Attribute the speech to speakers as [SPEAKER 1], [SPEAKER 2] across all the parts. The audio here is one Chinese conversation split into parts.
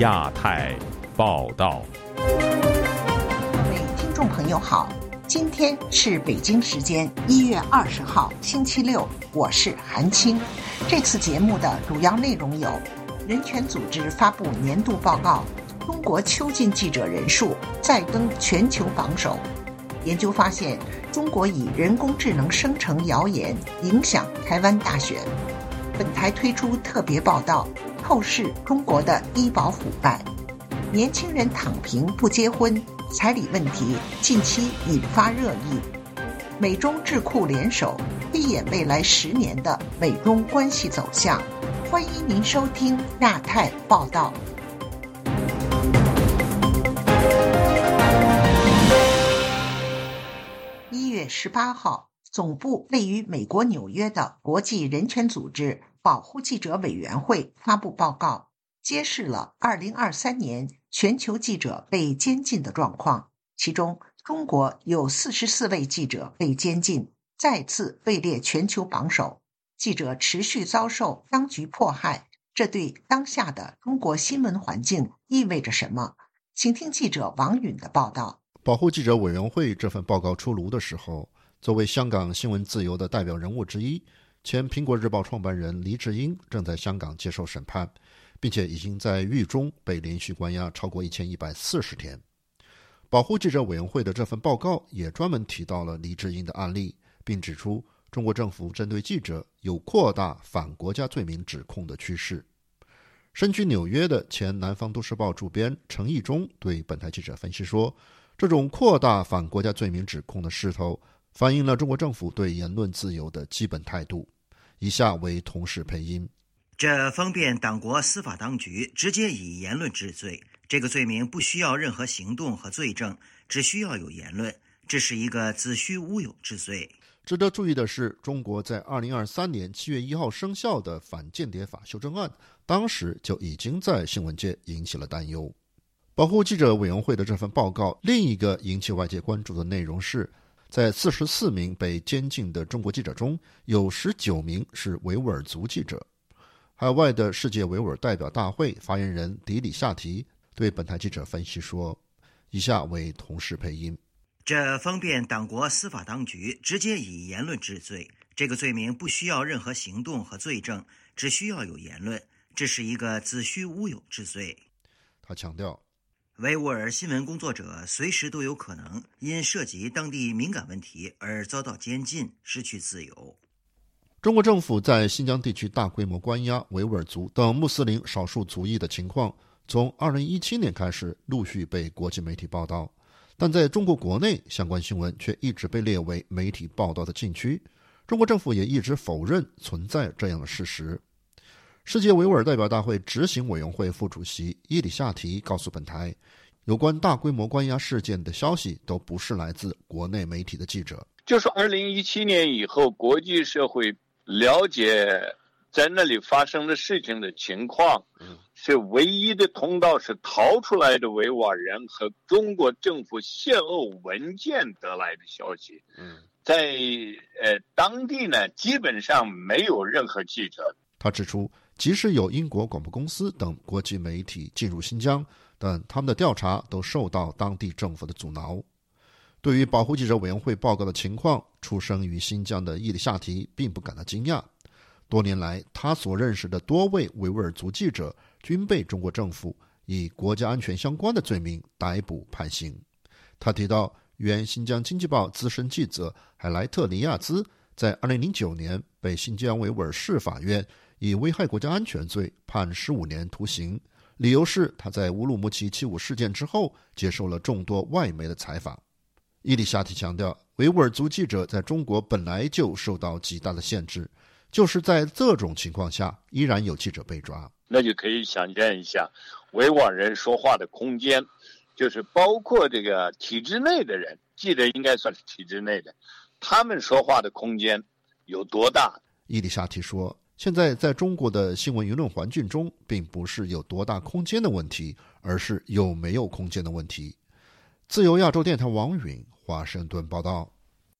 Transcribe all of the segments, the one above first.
[SPEAKER 1] 亚太报道，
[SPEAKER 2] 各位听众朋友好，今天是北京时间一月二十号星期六，我是韩青。这次节目的主要内容有：人权组织发布年度报告，中国囚禁记者人数再登全球榜首；研究发现，中国以人工智能生成谣言影响台湾大选。本台推出特别报道。透视中国的医保腐败，年轻人躺平不结婚，彩礼问题近期引发热议。美中智库联手，推演未来十年的美中关系走向。欢迎您收听亚太报道。一月十八号，总部位于美国纽约的国际人权组织。保护记者委员会发布报告，揭示了2023年全球记者被监禁的状况。其中，中国有44位记者被监禁，再次位列全球榜首。记者持续遭受当局迫害，这对当下的中国新闻环境意味着什么？请听记者王允的报道。
[SPEAKER 3] 保护记者委员会这份报告出炉的时候，作为香港新闻自由的代表人物之一。前《苹果日报》创办人黎智英正在香港接受审判，并且已经在狱中被连续关押超过一千一百四十天。保护记者委员会的这份报告也专门提到了黎智英的案例，并指出中国政府针对记者有扩大反国家罪名指控的趋势。身居纽约的前《南方都市报》主编陈义忠对本台记者分析说：“这种扩大反国家罪名指控的势头。”反映了中国政府对言论自由的基本态度。以下为同事配音：
[SPEAKER 4] 这方便党国司法当局直接以言论治罪。这个罪名不需要任何行动和罪证，只需要有言论。这是一个子虚乌有之罪。
[SPEAKER 3] 值得注意的是，中国在二零二三年七月一号生效的反间谍法修正案，当时就已经在新闻界引起了担忧。保护记者委员会的这份报告，另一个引起外界关注的内容是。在四十四名被监禁的中国记者中，有十九名是维吾尔族记者。海外的世界维吾尔代表大会发言人迪里夏提对本台记者分析说：“以下为同事配音。
[SPEAKER 4] 这方便党国司法当局直接以言论治罪。这个罪名不需要任何行动和罪证，只需要有言论。这是一个子虚乌有之罪。”
[SPEAKER 3] 他强调。
[SPEAKER 4] 维吾尔新闻工作者随时都有可能因涉及当地敏感问题而遭到监禁、失去自由。
[SPEAKER 3] 中国政府在新疆地区大规模关押维吾尔族等穆斯林少数族裔的情况，从2017年开始陆续被国际媒体报道，但在中国国内，相关新闻却一直被列为媒体报道的禁区。中国政府也一直否认存在这样的事实。世界维吾尔代表大会执行委员会副主席伊里夏提告诉本台，有关大规模关押事件的消息都不是来自国内媒体的记者。
[SPEAKER 5] 就是二零一七年以后，国际社会了解在那里发生的事情的情况，是唯一的通道是逃出来的维吾尔人和中国政府泄露文件得来的消息。在呃当地呢，基本上没有任何记者。
[SPEAKER 3] 他指出。即使有英国广播公司等国际媒体进入新疆，但他们的调查都受到当地政府的阻挠。对于保护记者委员会报告的情况，出生于新疆的伊里夏提并不感到惊讶。多年来，他所认识的多位维吾尔族记者均被中国政府以国家安全相关的罪名逮捕判刑。他提到，原《新疆经济报》资深记者海莱特尼亚兹在2009年被新疆维吾尔市法院。以危害国家安全罪判十五年徒刑，理由是他在乌鲁木齐七五事件之后接受了众多外媒的采访。伊里夏提强调，维吾尔族记者在中国本来就受到极大的限制，就是在这种情况下，依然有记者被抓。
[SPEAKER 5] 那就可以想象一下，维吾尔人说话的空间，就是包括这个体制内的人，记者应该算是体制内的，他们说话的空间有多大？
[SPEAKER 3] 伊里夏提说。现在在中国的新闻舆论环境中，并不是有多大空间的问题，而是有没有空间的问题。自由亚洲电台王允华盛顿报道。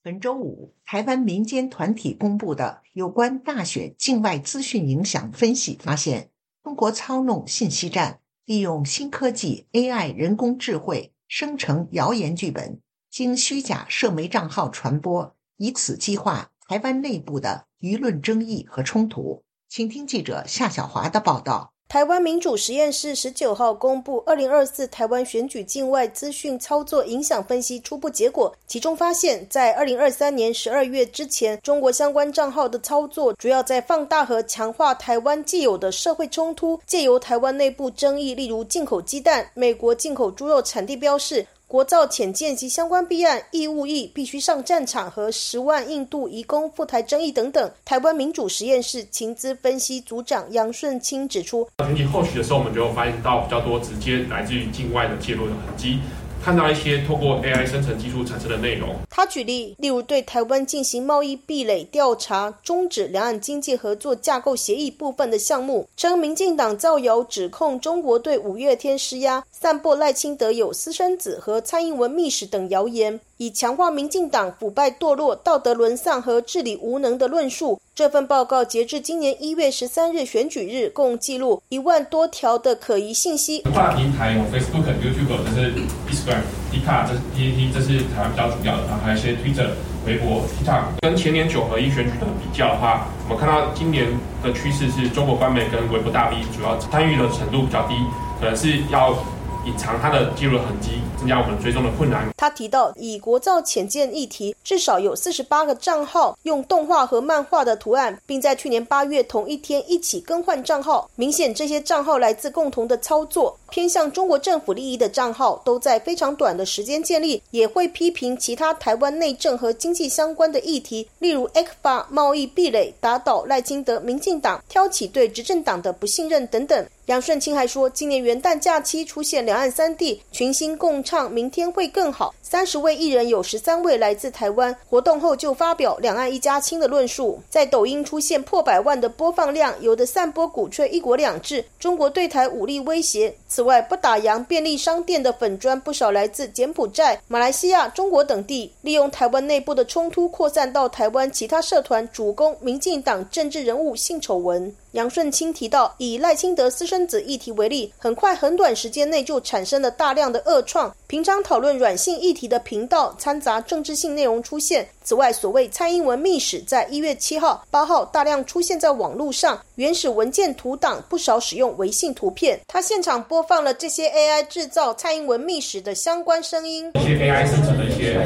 [SPEAKER 2] 本周五，台湾民间团体公布的有关大选境外资讯影响分析发现，中国操弄信息战，利用新科技 AI 人工智慧生成谣言剧本，经虚假社媒账号传播，以此激化台湾内部的舆论争议和冲突。请听记者夏小华的报道。
[SPEAKER 6] 台湾民主实验室十九号公布二零二四台湾选举境外资讯操作影响分析初步结果，其中发现，在二零二三年十二月之前，中国相关账号的操作主要在放大和强化台湾既有的社会冲突，借由台湾内部争议，例如进口鸡蛋、美国进口猪肉产地标示。国造潜舰及相关弊案、义务役必须上战场和十万印度移工赴台争议等等，台湾民主实验室情资分析组长杨顺清指出，
[SPEAKER 7] 整体后续的时候，我们就发现到比较多直接来自于境外的介入的痕迹。看到一些透过 AI 生成技术产生的内容。
[SPEAKER 6] 他举例，例如对台湾进行贸易壁垒调查，终止两岸经济合作架构协议部分的项目，称民进党造谣指控中国对五月天施压，散播赖清德有私生子和蔡英文密使等谣言。以强化民进党腐败堕落、道德沦丧和治理无能的论述。这份报告截至今年一月十三日选举日，共记录一万多条的可疑信息。
[SPEAKER 7] 跨平台有 Facebook、YouTube，这是 Instagram、d 卡，这是 PPT，这是台湾比较主要的。然后还有一些 Twitter、微博、TikTok。跟前年九合一选举的比较的话，我们看到今年的趋势是中国官媒跟微博大 V 主要参与的程度比较低，可能是要。隐藏它的记录痕迹，增加我们追踪的困难。
[SPEAKER 6] 他提到，以国造浅见议题，至少有四十八个账号用动画和漫画的图案，并在去年八月同一天一起更换账号。明显，这些账号来自共同的操作，偏向中国政府利益的账号，都在非常短的时间建立，也会批评其他台湾内政和经济相关的议题，例如 X 法贸易壁垒、打倒赖清德、民进党、挑起对执政党的不信任等等。杨顺清还说，今年元旦假期出现两岸三地群星共唱，明天会更好。三十位艺人有十三位来自台湾，活动后就发表两岸一家亲的论述。在抖音出现破百万的播放量，有的散播鼓吹一国两制，中国对台武力威胁。此外，不打烊便利商店的粉砖不少来自柬埔寨、马来西亚、中国等地，利用台湾内部的冲突扩散到台湾其他社团，主攻民进党政治人物性丑闻。杨顺清提到，以赖清德私生子议题为例，很快很短时间内就产生了大量的恶创。平常讨论软性议题的频道掺杂政治性内容出现。此外，所谓蔡英文密史在一月七号、八号大量出现在网络上，原始文件图档不少使用微信图片。他现场播放了这些 AI 制造蔡英文密史的相关声音。
[SPEAKER 7] 一些 AI 生成的一些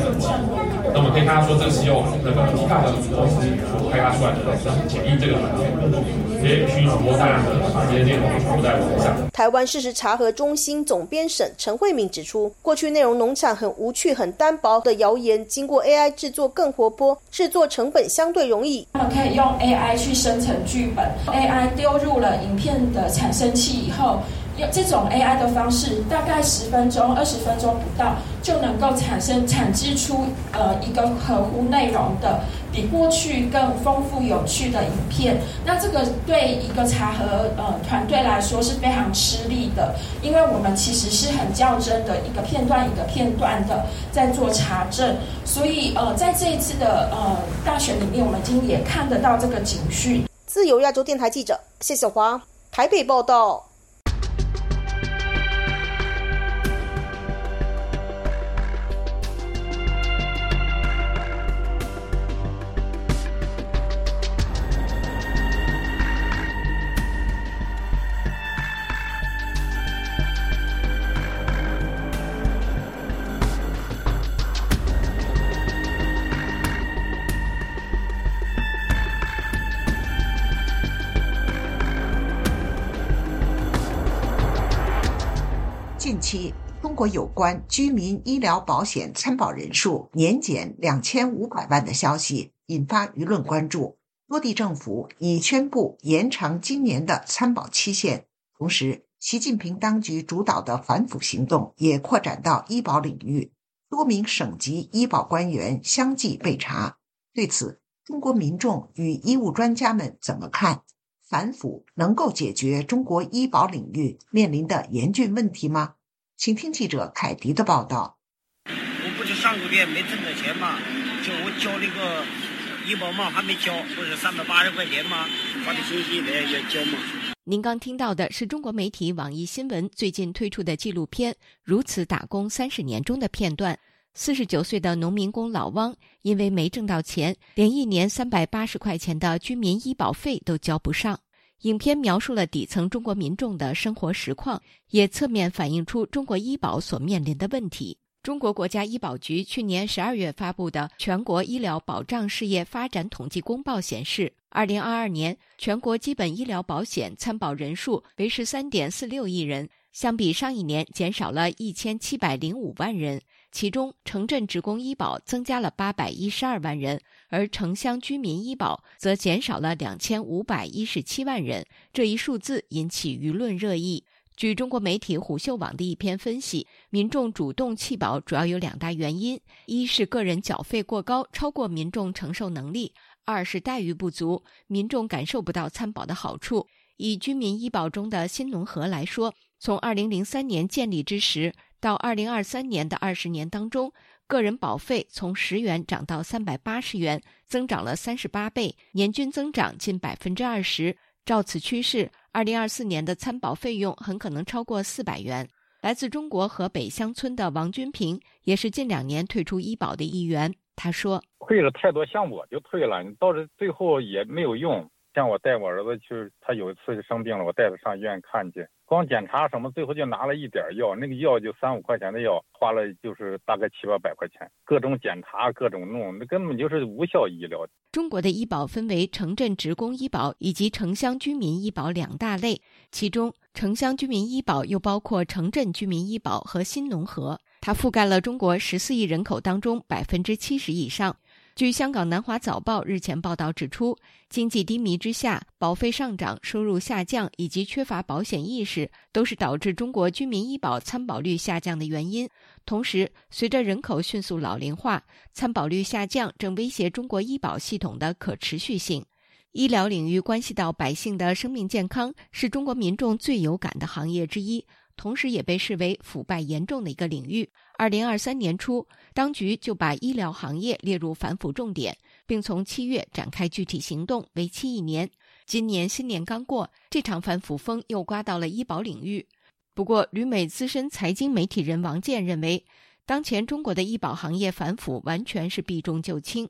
[SPEAKER 7] 那我们可以看到说，这是用那个 T 卡的公司所开发出来的简易这个软件。
[SPEAKER 6] 台湾事实查核中心总编审陈慧敏指出，过去内容农场很无趣、很单薄的谣言，经过 AI 制作更活泼，制作成本相对容易。
[SPEAKER 8] 他们可以用 AI 去生成剧本，AI 丢入了影片的产生器以后。用这种 AI 的方式，大概十分钟、二十分钟不到，就能够产生产制出呃一个合乎内容的、比过去更丰富有趣的影片。那这个对一个查核呃团队来说是非常吃力的，因为我们其实是很较真的一个片段一个片段的在做查证，所以呃在这一次的呃大选里面，我们今天也看得到这个警讯。
[SPEAKER 6] 自由亚洲电台记者谢小华台北报道。
[SPEAKER 2] 有关居民医疗保险参保人数年减两千五百万的消息引发舆论关注。多地政府已宣布延长今年的参保期限，同时，习近平当局主导的反腐行动也扩展到医保领域，多名省级医保官员相继被查。对此，中国民众与医务专家们怎么看？反腐能够解决中国医保领域面临的严峻问题吗？请听记者凯迪的报道。
[SPEAKER 9] 我不是上个月没挣到钱吗？就我交那个医保嘛，还没交，不是三百八十块钱吗？发的信息来要交嘛。
[SPEAKER 10] 您刚听到的是中国媒体网易新闻最近推出的纪录片《如此打工三十年》中的片段。四十九岁的农民工老汪，因为没挣到钱，连一年三百八十块钱的居民医保费都交不上。影片描述了底层中国民众的生活实况，也侧面反映出中国医保所面临的问题。中国国家医保局去年十二月发布的《全国医疗保障事业发展统计公报》显示，二零二二年全国基本医疗保险参保人数为十三点四六亿人，相比上一年减少了一千七百零五万人。其中，城镇职工医保增加了八百一十二万人，而城乡居民医保则减少了两千五百一十七万人。这一数字引起舆论热议。据中国媒体虎嗅网的一篇分析，民众主动弃保主要有两大原因：一是个人缴费过高，超过民众承受能力；二是待遇不足，民众感受不到参保的好处。以居民医保中的新农合来说，从2003年建立之时到2023年的二十年当中，个人保费从十元涨到三百八十元，增长了三十八倍，年均增长近百分之二十。照此趋势，二零二四年的参保费用很可能超过四百元。来自中国河北乡村的王军平也是近两年退出医保的一员。他说：“
[SPEAKER 11] 退了太多项，我就退了，你到这最后也没有用。像我带我儿子去，他有一次生病了，我带他上医院看去。”光检查什么，最后就拿了一点药，那个药就三五块钱的药，花了就是大概七八百块钱，各种检查，各种弄，那根本就是无效医疗。
[SPEAKER 10] 中国的医保分为城镇职工医保以及城乡居民医保两大类，其中城乡居民医保又包括城镇居民医保和新农合，它覆盖了中国十四亿人口当中百分之七十以上。据香港南华早报日前报道指出，经济低迷之下，保费上涨、收入下降以及缺乏保险意识，都是导致中国居民医保参保率下降的原因。同时，随着人口迅速老龄化，参保率下降正威胁中国医保系统的可持续性。医疗领域关系到百姓的生命健康，是中国民众最有感的行业之一。同时也被视为腐败严重的一个领域。二零二三年初，当局就把医疗行业列入反腐重点，并从七月展开具体行动，为期一年。今年新年刚过，这场反腐风又刮到了医保领域。不过，旅美资深财经媒体人王健认为，当前中国的医保行业反腐完全是避重就轻。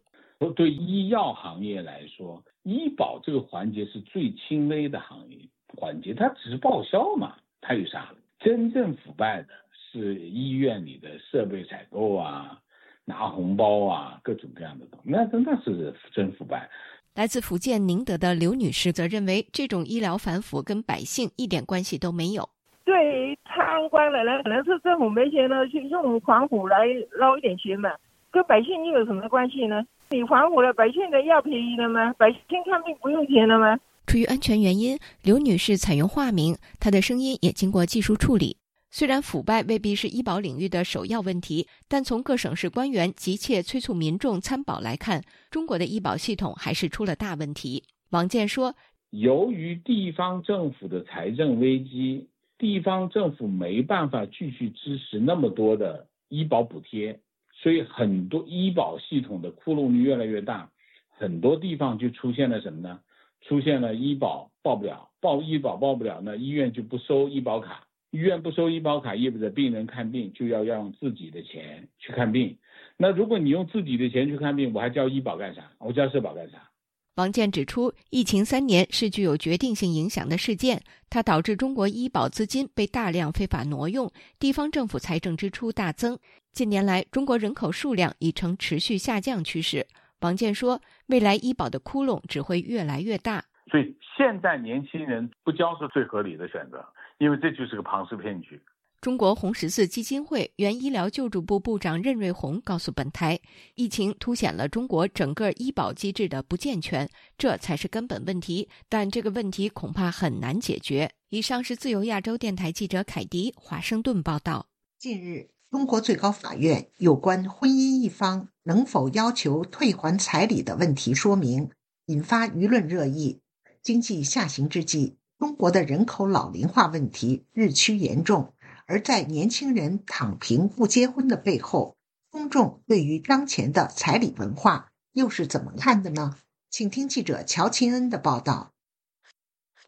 [SPEAKER 12] 对医药行业来说，医保这个环节是最轻微的行业环节，它只是报销嘛，它有啥？真正腐败的是医院里的设备采购啊，拿红包啊，各种各样的东西，那真的是真腐败。
[SPEAKER 10] 来自福建宁德的刘女士则认为，这种医疗反腐跟百姓一点关系都没有。
[SPEAKER 13] 对贪官的人，可能是政府没钱了，去用反腐来捞一点钱嘛，跟百姓又有什么关系呢？你反腐了，百姓的药便宜了吗？百姓看病不用钱了吗？
[SPEAKER 10] 出于安全原因，刘女士采用化名，她的声音也经过技术处理。虽然腐败未必是医保领域的首要问题，但从各省市官员急切催促民众参保来看，中国的医保系统还是出了大问题。王健说：“
[SPEAKER 12] 由于地方政府的财政危机，地方政府没办法继续支持那么多的医保补贴，所以很多医保系统的窟窿越来越大，很多地方就出现了什么呢？”出现了医保报不了，报医保报不了，那医院就不收医保卡。医院不收医保卡，意味着病人看病就要用自己的钱去看病。那如果你用自己的钱去看病，我还交医保干啥？我交社保干啥？
[SPEAKER 10] 王健指出，疫情三年是具有决定性影响的事件，它导致中国医保资金被大量非法挪用，地方政府财政支出大增。近年来，中国人口数量已呈持续下降趋势。王健说：“未来医保的窟窿只会越来越大，
[SPEAKER 12] 所以现在年轻人不交是最合理的选择，因为这就是个庞氏骗局。”
[SPEAKER 10] 中国红十字基金会原医疗救助部部长任瑞红告诉本台：“疫情凸显了中国整个医保机制的不健全，这才是根本问题。但这个问题恐怕很难解决。”以上是自由亚洲电台记者凯迪华盛顿报道。
[SPEAKER 2] 近日。中国最高法院有关婚姻一方能否要求退还彩礼的问题说明，引发舆论热议。经济下行之际，中国的人口老龄化问题日趋严重，而在年轻人躺平不结婚的背后，公众对于当前的彩礼文化又是怎么看的呢？请听记者乔钦恩的报道。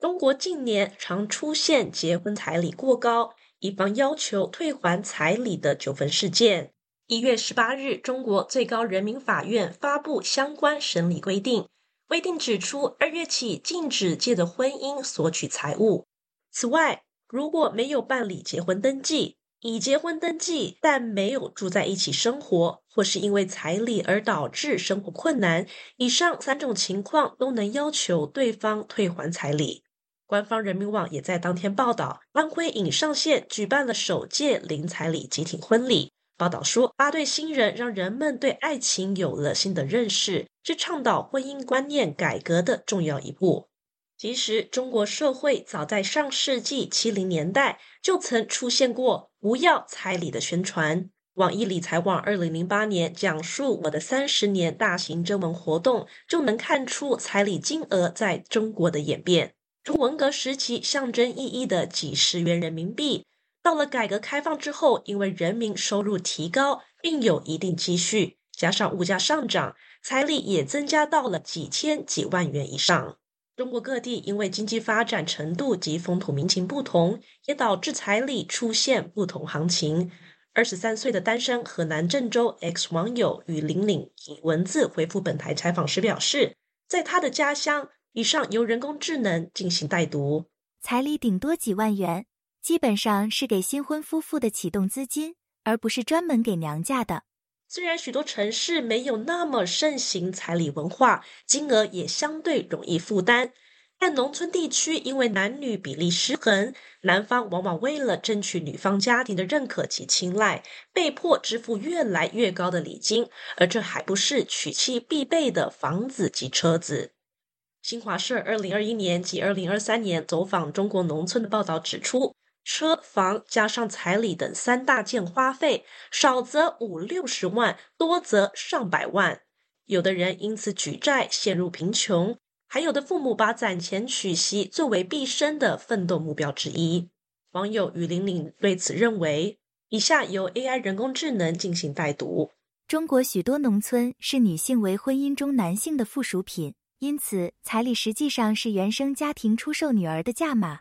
[SPEAKER 14] 中国近年常出现结婚彩礼过高，一方要求退还彩礼的纠纷事件。一月十八日，中国最高人民法院发布相关审理规定，规定指出，二月起禁止借的婚姻索取财物。此外，如果没有办理结婚登记，已结婚登记但没有住在一起生活，或是因为彩礼而导致生活困难，以上三种情况都能要求对方退还彩礼。官方人民网也在当天报道，安徽颍上县举办了首届零彩礼集体婚礼。报道说，八对新人让人们对爱情有了新的认识，是倡导婚姻观念改革的重要一步。其实，中国社会早在上世纪七零年代就曾出现过不要彩礼的宣传。网易理财网二零零八年讲述我的三十年大型征文活动，就能看出彩礼金额在中国的演变。从文革时期象征意义的几十元人民币，到了改革开放之后，因为人民收入提高，并有一定积蓄，加上物价上涨，彩礼也增加到了几千几万元以上。中国各地因为经济发展程度及风土民情不同，也导致彩礼出现不同行情。二十三岁的单身河南郑州 X 网友与玲玲以文字回复本台采访时表示，在他的家乡。以上由人工智能进行代读，
[SPEAKER 15] 彩礼顶多几万元，基本上是给新婚夫妇的启动资金，而不是专门给娘家的。
[SPEAKER 14] 虽然许多城市没有那么盛行彩礼文化，金额也相对容易负担，但农村地区因为男女比例失衡，男方往往为了争取女方家庭的认可及青睐，被迫支付越来越高的礼金，而这还不是娶妻必备的房子及车子。新华社二零二一年及二零二三年走访中国农村的报道指出，车房加上彩礼等三大件花费，少则五六十万，多则上百万。有的人因此举债陷入贫穷，还有的父母把攒钱娶媳作为毕生的奋斗目标之一。网友雨玲玲对此认为，以下由 AI 人工智能进行代读：
[SPEAKER 15] 中国许多农村视女性为婚姻中男性的附属品。因此，彩礼实际上是原生家庭出售女儿的价码。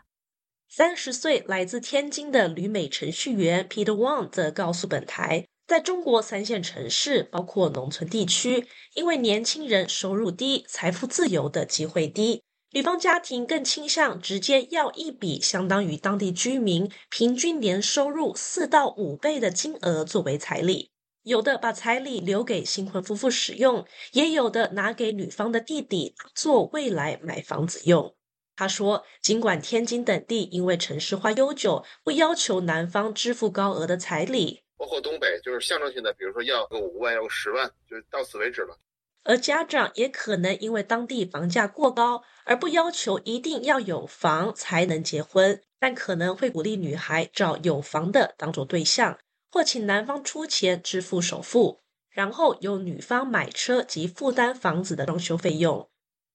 [SPEAKER 14] 三十岁来自天津的旅美程序员 Peter Wang 则告诉本台，在中国三线城市，包括农村地区，因为年轻人收入低、财富自由的机会低，女方家庭更倾向直接要一笔相当于当地居民平均年收入四到五倍的金额作为彩礼。有的把彩礼留给新婚夫妇使用，也有的拿给女方的弟弟做未来买房子用。他说，尽管天津等地因为城市化悠久，不要求男方支付高额的彩礼，
[SPEAKER 16] 包括东北就是象征性的，比如说要个五万，要个十万，就到此为止了。
[SPEAKER 14] 而家长也可能因为当地房价过高，而不要求一定要有房才能结婚，但可能会鼓励女孩找有房的当做对象。或请男方出钱支付首付，然后由女方买车及负担房子的装修费用。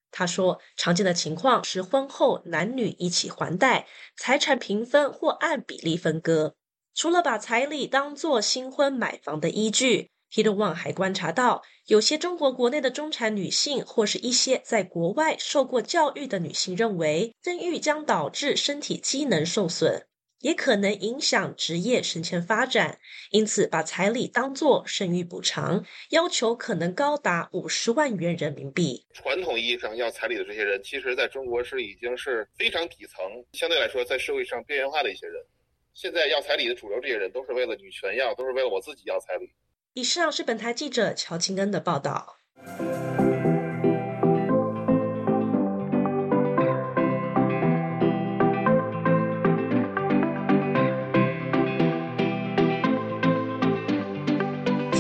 [SPEAKER 14] 他说，常见的情况是婚后男女一起还贷，财产平分或按比例分割。除了把彩礼当作新婚买房的依据，Peter Wang 还观察到，有些中国国内的中产女性或是一些在国外受过教育的女性认为，生育将导致身体机能受损。也可能影响职业升迁发展，因此把彩礼当作生育补偿，要求可能高达五十万元人民币。
[SPEAKER 16] 传统意义上要彩礼的这些人，其实在中国是已经是非常底层，相对来说在社会上边缘化的一些人。现在要彩礼的主流这些人，都是为了女权要，都是为了我自己要彩礼。
[SPEAKER 14] 以上是本台记者乔清恩的报道。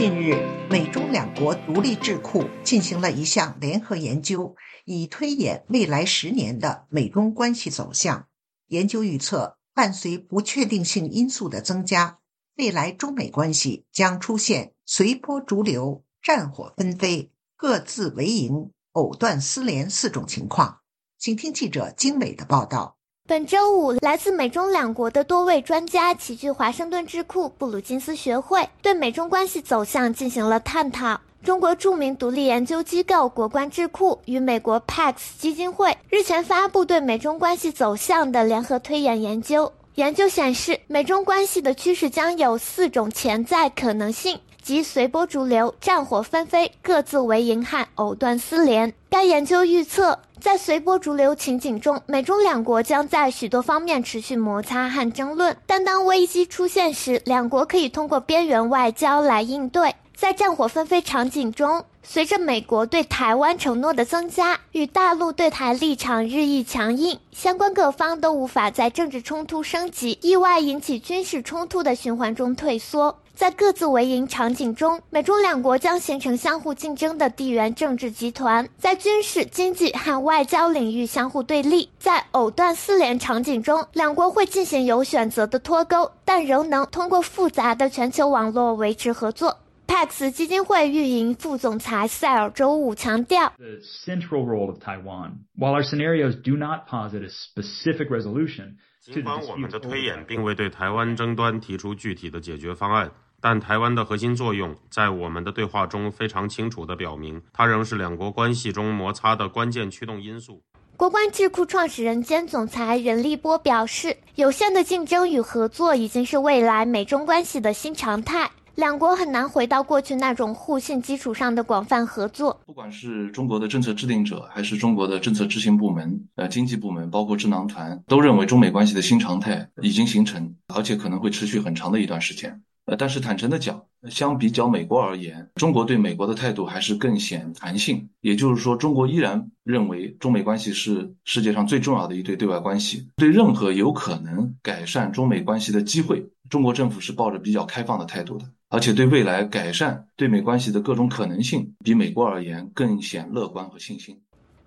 [SPEAKER 2] 近日，美中两国独立智库进行了一项联合研究，以推演未来十年的美中关系走向。研究预测，伴随不确定性因素的增加，未来中美关系将出现随波逐流、战火纷飞、各自为营、藕断丝连四种情况。请听记者经纬的报道。
[SPEAKER 17] 本周五，来自美中两国的多位专家齐聚华盛顿智库布鲁金斯学会，对美中关系走向进行了探讨。中国著名独立研究机构国关智库与美国 Pax 基金会日前发布对美中关系走向的联合推演研究。研究显示，美中关系的趋势将有四种潜在可能性，即随波逐流、战火纷飞、各自为营和藕断丝连。该研究预测，在随波逐流情景中，美中两国将在许多方面持续摩擦和争论，但当危机出现时，两国可以通过边缘外交来应对。在战火纷飞场景中，随着美国对台湾承诺的增加，与大陆对台立场日益强硬，相关各方都无法在政治冲突升级、意外引起军事冲突的循环中退缩。在各自为营场景中，美中两国将形成相互竞争的地缘政治集团，在军事、经济和外交领域相互对立。在藕断丝连场景中，两国会进行有选择的脱钩，但仍能通过复杂的全球网络维持合作。Pax 基金会运营副总裁塞尔周五强调
[SPEAKER 18] ：“The central role of Taiwan, while our scenarios do not posit a specific resolution。”
[SPEAKER 19] 尽管我们的推演并未对台湾争端提出具体的解决方案，但台湾的核心作用在我们的对话中非常清楚地表明，它仍是两国关系中摩擦的关键驱动因素。
[SPEAKER 17] 国关智库创始人兼总裁任立波表示：“有限的竞争与合作已经是未来美中关系的新常态。”两国很难回到过去那种互信基础上的广泛合作。
[SPEAKER 20] 不管是中国的政策制定者，还是中国的政策执行部门、呃经济部门，包括智囊团，都认为中美关系的新常态已经形成，而且可能会持续很长的一段时间。但是坦诚的讲，相比较美国而言，中国对美国的态度还是更显弹性。也就是说，中国依然认为中美关系是世界上最重要的一对对外关系。对任何有可能改善中美关系的机会，中国政府是抱着比较开放的态度的。而且对未来改善对美关系的各种可能性，比美国而言更显乐观和信心。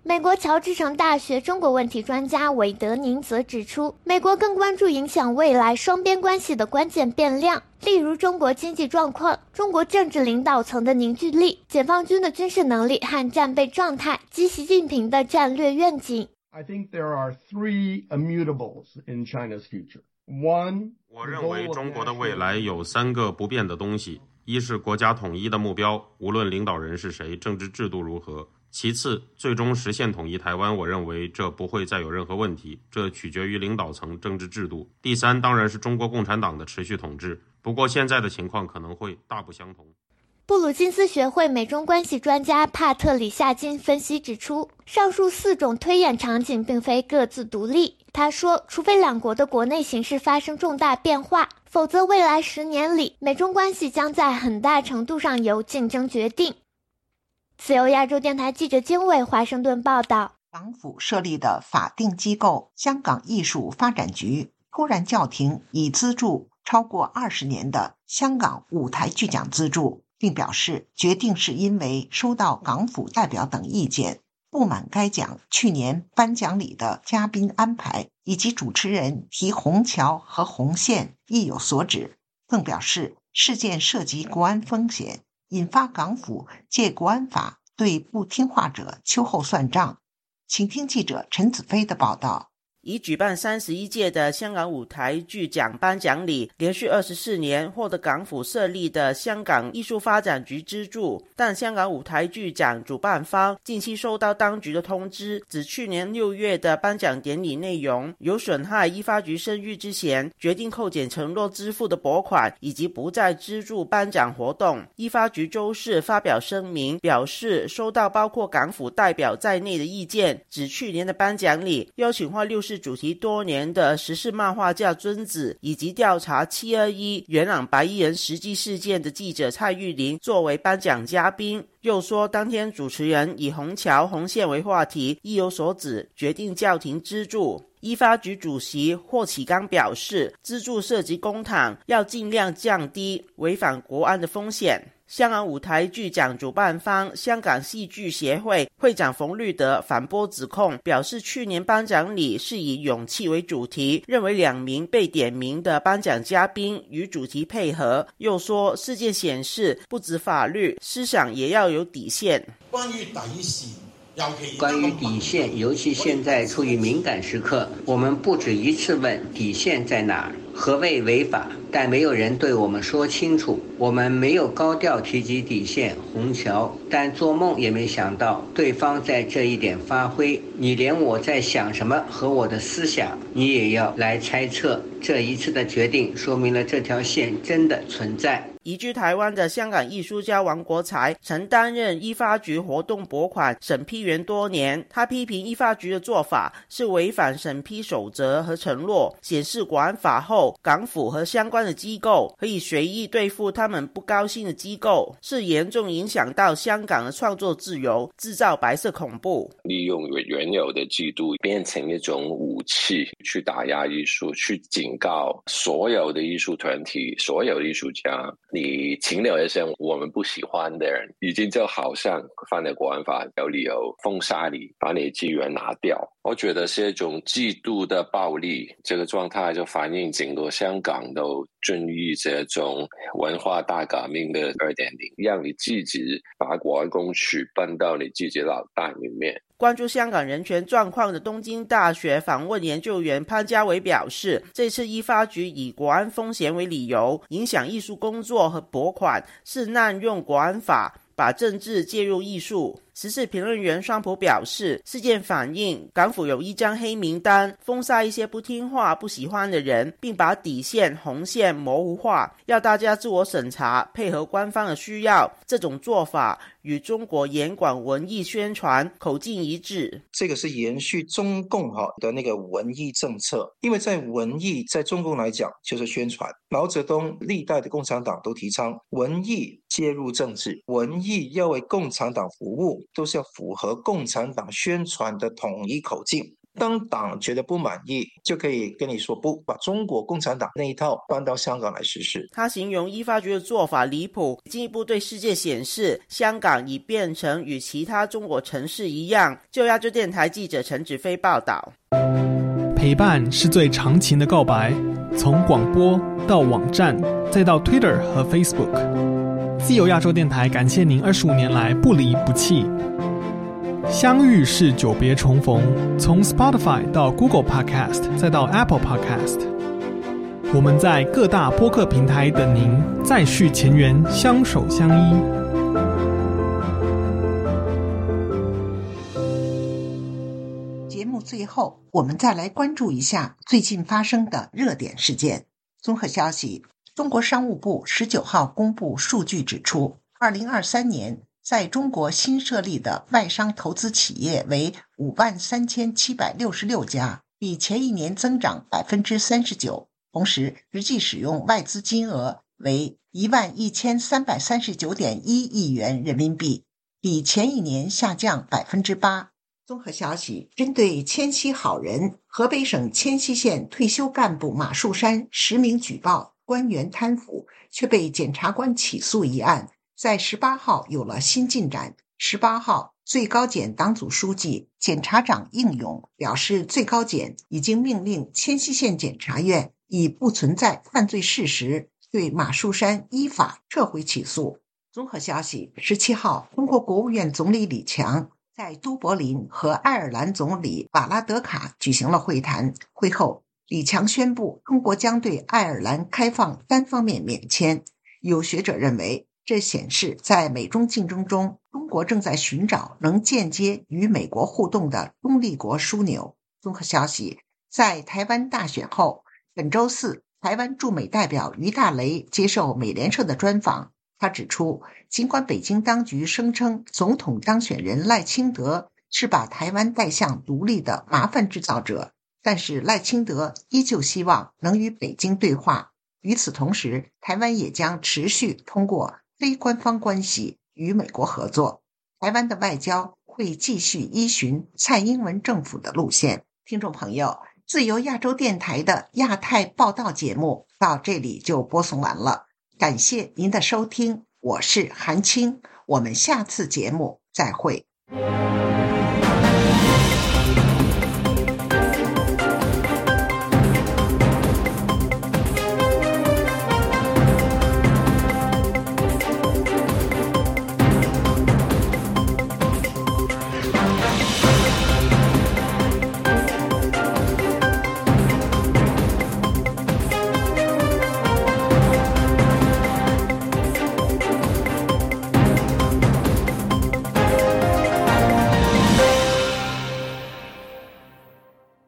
[SPEAKER 17] 美国乔治城大学中国问题专家韦德宁则指出，美国更关注影响未来双边关系的关键变量，例如中国经济状况、中国政治领导层的凝聚力、解放军的军事能力和战备状态及习近平的战略愿景。
[SPEAKER 21] I think there are three immutables in China's future. One，
[SPEAKER 19] 我认为中国的未来有三个不变的东西：一是国家统一的目标，无论领导人是谁，政治制度如何；其次，最终实现统一台湾，我认为这不会再有任何问题，这取决于领导层、政治制度；第三，当然是中国共产党的持续统治。不过现在的情况可能会大不相同。
[SPEAKER 17] 布鲁金斯学会美中关系专家帕特里夏金分析指出，上述四种推演场景并非各自独立。他说：“除非两国的国内形势发生重大变化，否则未来十年里，美中关系将在很大程度上由竞争决定。”自由亚洲电台记者金伟华盛顿报道：
[SPEAKER 2] 港府设立的法定机构香港艺术发展局突然叫停已资助超过二十年的香港舞台剧奖资助，并表示决定是因为收到港府代表等意见。不满该奖去年颁奖礼的嘉宾安排以及主持人提虹桥和红线意有所指，更表示事件涉及国安风险，引发港府借国安法对不听话者秋后算账。请听记者陈子飞的报道。
[SPEAKER 22] 已举办三十一届的香港舞台剧奖颁奖礼，连续二十四年获得港府设立的香港艺术发展局资助。但香港舞台剧奖主办方近期收到当局的通知，指去年六月的颁奖典礼内容有损害依发局声誉之嫌，决定扣减承诺支付的拨款，以及不再资助颁奖活动。依发局周四发表声明，表示收到包括港府代表在内的意见，指去年的颁奖礼邀请画六十。主题多年的时事漫画家尊子，以及调查七二一元朗白衣人实际事件的记者蔡玉玲作为颁奖嘉宾。又说，当天主持人以虹桥红线为话题，意有所指，决定叫停资助。依发局主席霍启刚表示，资助涉及公帑，要尽量降低违反国安的风险。香港舞台剧奖主办方香港戏剧协会会长冯律德反驳指控，表示去年颁奖礼是以勇气为主题，认为两名被点名的颁奖嘉宾与主题配合。又说事件显示，不止法律，思想也要有底线。
[SPEAKER 23] 关于底线，尤其
[SPEAKER 24] 关于底线，尤其现在处于敏感时刻，我们不止一次问底线在哪儿，何谓违法。但没有人对我们说清楚。我们没有高调提及底线虹桥，但做梦也没想到对方在这一点发挥。你连我在想什么和我的思想，你也要来猜测。这一次的决定说明了这条线真的存在。
[SPEAKER 22] 移居台湾的香港艺术家王国才曾担任依发局活动拨款审批员多年。他批评依发局的做法是违反审批守则和承诺，显示国安法后，港府和相关的机构可以随意对付他们不高兴的机构，是严重影响到香港的创作自由，制造白色恐怖。
[SPEAKER 25] 利用原有的制度变成一种武器，去打压艺术，去警告所有的艺术团体、所有艺术家。你停留一些我们不喜欢的人，已经就好像犯了国安法，有理由封杀你，把你的资源拿掉。我觉得是一种极度的暴力，这个状态就反映整个香港都遵循这种文化大革命的二点零，让你自己把国安公署搬到你自己脑袋里面。
[SPEAKER 22] 关注香港人权状况的东京大学访问研究员潘家伟表示，这次依发局以国安风险为理由，影响艺术工作和拨款，是滥用国安法，把政治介入艺术。时事评论员双普表示，事件反映港府有一张黑名单，封杀一些不听话、不喜欢的人，并把底线红线模糊化，要大家自我审查，配合官方的需要。这种做法与中国严管文艺宣传口径一致。
[SPEAKER 26] 这个是延续中共哈的那个文艺政策，因为在文艺在中共来讲就是宣传。毛泽东历代的共产党都提倡文艺介入政治，文艺要为共产党服务。都是要符合共产党宣传的统一口径。当党觉得不满意，就可以跟你说不，把中国共产党那一套搬到香港来实施。
[SPEAKER 22] 他形容依发局的做法离谱，进一步对世界显示香港已变成与其他中国城市一样。就亚洲电台记者陈子飞报道。
[SPEAKER 27] 陪伴是最长情的告白，从广播到网站，再到 Twitter 和 Facebook。自由亚洲电台感谢您二十五年来不离不弃。相遇是久别重逢，从 Spotify 到 Google Podcast 再到 Apple Podcast，我们在各大播客平台等您，再续前缘，相守相依。
[SPEAKER 2] 节目最后，我们再来关注一下最近发生的热点事件。综合消息。中国商务部十九号公布数据指出，二零二三年在中国新设立的外商投资企业为五万三千七百六十六家，比前一年增长百分之三十九。同时，实际使用外资金额为一万一千三百三十九点一亿元人民币，比前一年下降百分之八。综合消息：针对迁西好人河北省迁西县退休干部马树山实名举报。官员贪腐却被检察官起诉一案，在十八号有了新进展。十八号，最高检党组书记、检察长应勇表示，最高检已经命令迁西县检察院以不存在犯罪事实，对马树山依法撤回起诉。综合消息：十七号，中国国务院总理李强在都柏林和爱尔兰总理瓦拉德卡举行了会谈。会后。李强宣布，中国将对爱尔兰开放单方面免签。有学者认为，这显示在美中竞争中，中国正在寻找能间接与美国互动的中立国枢纽。综合消息，在台湾大选后，本周四，台湾驻美代表于大雷接受美联社的专访。他指出，尽管北京当局声称总统当选人赖清德是把台湾带向独立的麻烦制造者。但是赖清德依旧希望能与北京对话。与此同时，台湾也将持续通过非官方关系与美国合作。台湾的外交会继续依循蔡英文政府的路线。听众朋友，自由亚洲电台的亚太报道节目到这里就播送完了，感谢您的收听，我是韩青，我们下次节目再会。